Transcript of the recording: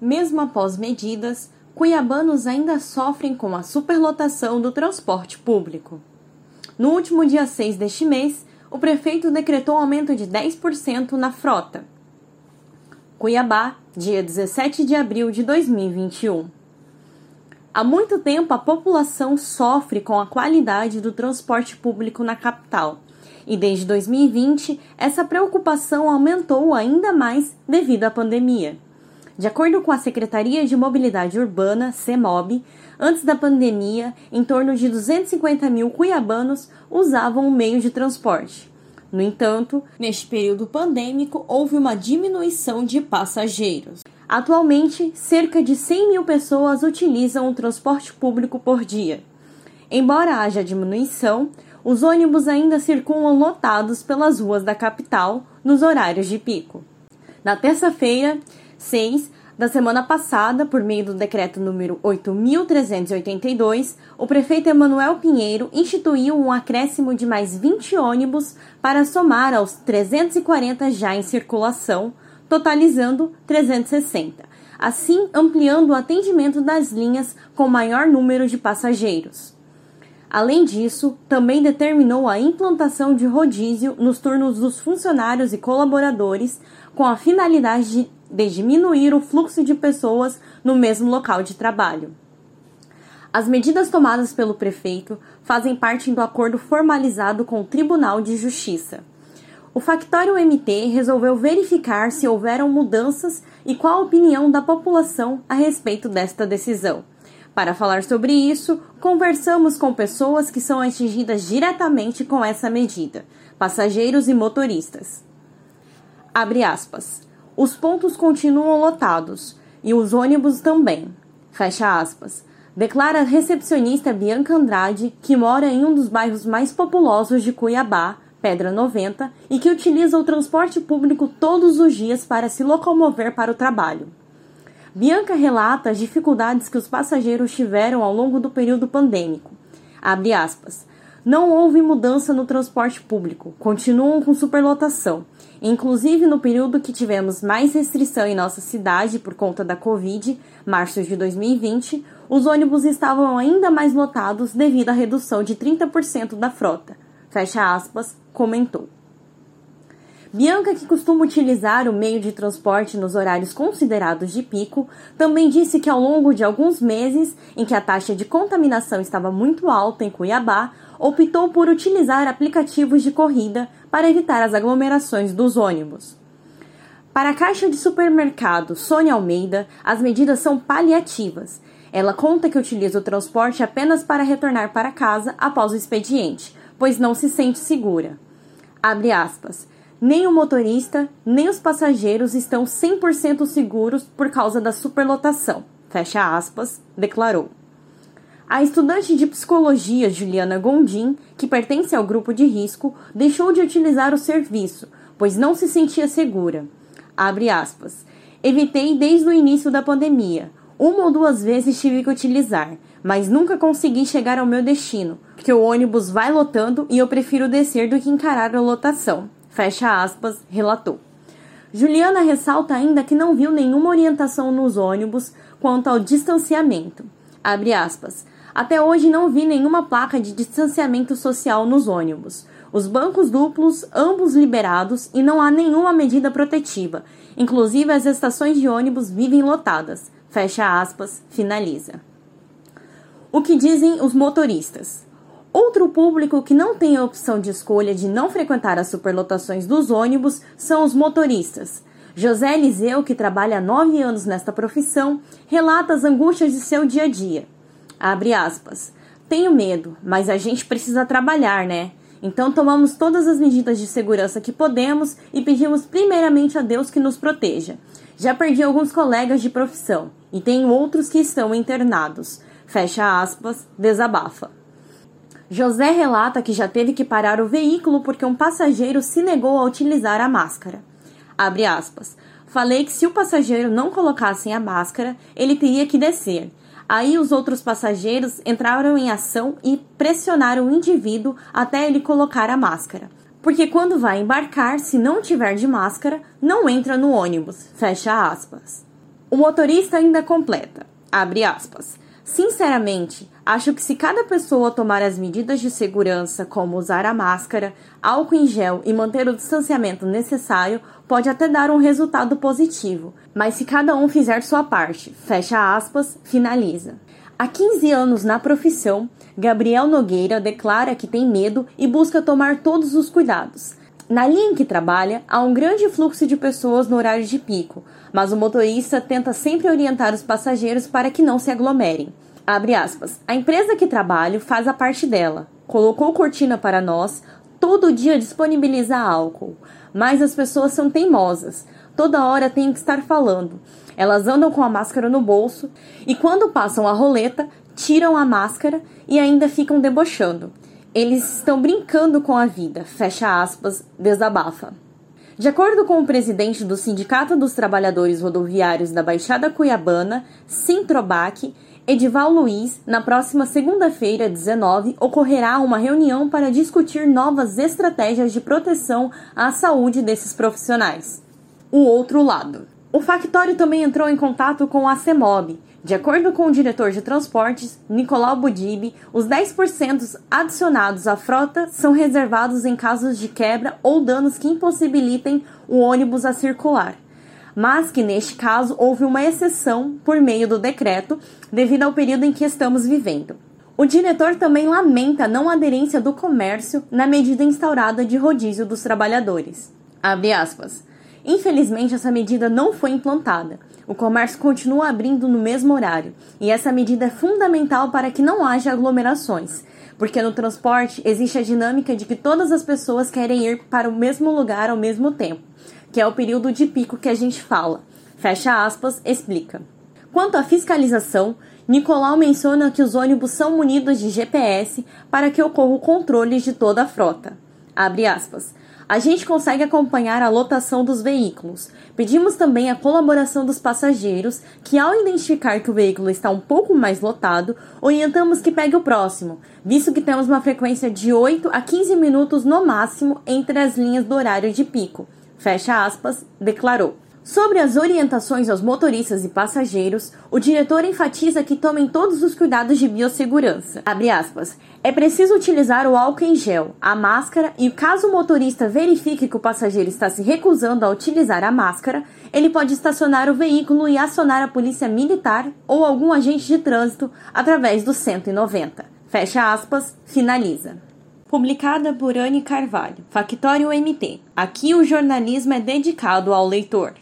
Mesmo após medidas, cuiabanos ainda sofrem com a superlotação do transporte público. No último dia 6 deste mês, o prefeito decretou aumento de 10% na frota. Cuiabá, dia 17 de abril de 2021. Há muito tempo a população sofre com a qualidade do transporte público na capital. E desde 2020, essa preocupação aumentou ainda mais devido à pandemia. De acordo com a Secretaria de Mobilidade Urbana, CEMOB, antes da pandemia, em torno de 250 mil cuiabanos usavam o meio de transporte. No entanto, neste período pandêmico, houve uma diminuição de passageiros. Atualmente, cerca de 100 mil pessoas utilizam o transporte público por dia. Embora haja diminuição, os ônibus ainda circulam lotados pelas ruas da capital nos horários de pico. Na terça-feira, 6 da semana passada, por meio do decreto número 8382, o prefeito Emanuel Pinheiro instituiu um acréscimo de mais 20 ônibus para somar aos 340 já em circulação, totalizando 360, assim ampliando o atendimento das linhas com maior número de passageiros. Além disso, também determinou a implantação de rodízio nos turnos dos funcionários e colaboradores com a finalidade de de diminuir o fluxo de pessoas no mesmo local de trabalho. As medidas tomadas pelo prefeito fazem parte do acordo formalizado com o Tribunal de Justiça. O Factório MT resolveu verificar se houveram mudanças e qual a opinião da população a respeito desta decisão. Para falar sobre isso, conversamos com pessoas que são atingidas diretamente com essa medida, passageiros e motoristas. Abre aspas. Os pontos continuam lotados e os ônibus também. Fecha aspas. Declara a recepcionista Bianca Andrade, que mora em um dos bairros mais populosos de Cuiabá, Pedra 90, e que utiliza o transporte público todos os dias para se locomover para o trabalho. Bianca relata as dificuldades que os passageiros tiveram ao longo do período pandêmico. Abre aspas. Não houve mudança no transporte público, continuam com superlotação. Inclusive no período que tivemos mais restrição em nossa cidade por conta da Covid, março de 2020, os ônibus estavam ainda mais lotados devido à redução de 30% da frota. Fecha aspas, comentou. Bianca, que costuma utilizar o meio de transporte nos horários considerados de pico, também disse que ao longo de alguns meses em que a taxa de contaminação estava muito alta em Cuiabá, optou por utilizar aplicativos de corrida para evitar as aglomerações dos ônibus. Para a caixa de supermercado Sônia Almeida, as medidas são paliativas. Ela conta que utiliza o transporte apenas para retornar para casa após o expediente, pois não se sente segura. Abre aspas. Nem o motorista, nem os passageiros estão 100% seguros por causa da superlotação. Fecha aspas, declarou. A estudante de psicologia Juliana Gondim, que pertence ao grupo de risco, deixou de utilizar o serviço, pois não se sentia segura. Abre aspas. Evitei desde o início da pandemia. Uma ou duas vezes tive que utilizar, mas nunca consegui chegar ao meu destino, porque o ônibus vai lotando e eu prefiro descer do que encarar a lotação. Fecha aspas, relatou. Juliana ressalta ainda que não viu nenhuma orientação nos ônibus quanto ao distanciamento. Abre aspas. Até hoje não vi nenhuma placa de distanciamento social nos ônibus. Os bancos duplos, ambos liberados, e não há nenhuma medida protetiva. Inclusive as estações de ônibus vivem lotadas. Fecha aspas, finaliza. O que dizem os motoristas? Outro público que não tem a opção de escolha de não frequentar as superlotações dos ônibus são os motoristas. José Eliseu, que trabalha há nove anos nesta profissão, relata as angústias de seu dia a dia. Abre aspas. Tenho medo, mas a gente precisa trabalhar, né? Então tomamos todas as medidas de segurança que podemos e pedimos primeiramente a Deus que nos proteja. Já perdi alguns colegas de profissão e tenho outros que estão internados. Fecha aspas, desabafa. José relata que já teve que parar o veículo porque um passageiro se negou a utilizar a máscara. Abre aspas. Falei que se o passageiro não colocasse a máscara, ele teria que descer. Aí os outros passageiros entraram em ação e pressionaram o indivíduo até ele colocar a máscara. Porque quando vai embarcar, se não tiver de máscara, não entra no ônibus. Fecha aspas. O motorista ainda completa, abre aspas, Sinceramente, acho que se cada pessoa tomar as medidas de segurança, como usar a máscara, álcool em gel e manter o distanciamento necessário, pode até dar um resultado positivo. Mas se cada um fizer sua parte, fecha aspas, finaliza. Há 15 anos na profissão, Gabriel Nogueira declara que tem medo e busca tomar todos os cuidados. Na linha em que trabalha, há um grande fluxo de pessoas no horário de pico, mas o motorista tenta sempre orientar os passageiros para que não se aglomerem. Aspas. A empresa que trabalho faz a parte dela. Colocou cortina para nós, todo dia disponibiliza álcool. Mas as pessoas são teimosas. Toda hora tem que estar falando. Elas andam com a máscara no bolso e quando passam a roleta, tiram a máscara e ainda ficam debochando. Eles estão brincando com a vida, fecha aspas, desabafa. De acordo com o presidente do Sindicato dos Trabalhadores Rodoviários da Baixada Cuiabana, Sintrobac, Edival Luiz, na próxima segunda-feira, 19, ocorrerá uma reunião para discutir novas estratégias de proteção à saúde desses profissionais. O outro lado. O Factório também entrou em contato com a CEMOB, de acordo com o diretor de transportes, Nicolau Budib, os 10% adicionados à frota são reservados em casos de quebra ou danos que impossibilitem o ônibus a circular. Mas que neste caso houve uma exceção por meio do decreto, devido ao período em que estamos vivendo. O diretor também lamenta a não aderência do comércio na medida instaurada de rodízio dos trabalhadores. Abre aspas. Infelizmente, essa medida não foi implantada. O comércio continua abrindo no mesmo horário, e essa medida é fundamental para que não haja aglomerações, porque no transporte existe a dinâmica de que todas as pessoas querem ir para o mesmo lugar ao mesmo tempo, que é o período de pico que a gente fala. Fecha aspas, explica. Quanto à fiscalização, Nicolau menciona que os ônibus são munidos de GPS para que ocorra o controle de toda a frota. Abre aspas a gente consegue acompanhar a lotação dos veículos. Pedimos também a colaboração dos passageiros, que ao identificar que o veículo está um pouco mais lotado, orientamos que pegue o próximo, visto que temos uma frequência de 8 a 15 minutos no máximo entre as linhas do horário de pico. Fecha aspas, declarou. Sobre as orientações aos motoristas e passageiros, o diretor enfatiza que tomem todos os cuidados de biossegurança. Aspas, é preciso utilizar o álcool em gel, a máscara e, caso o motorista verifique que o passageiro está se recusando a utilizar a máscara, ele pode estacionar o veículo e acionar a polícia militar ou algum agente de trânsito através do 190. Fecha aspas, finaliza publicada por Anne Carvalho, Factório MT. Aqui o jornalismo é dedicado ao leitor.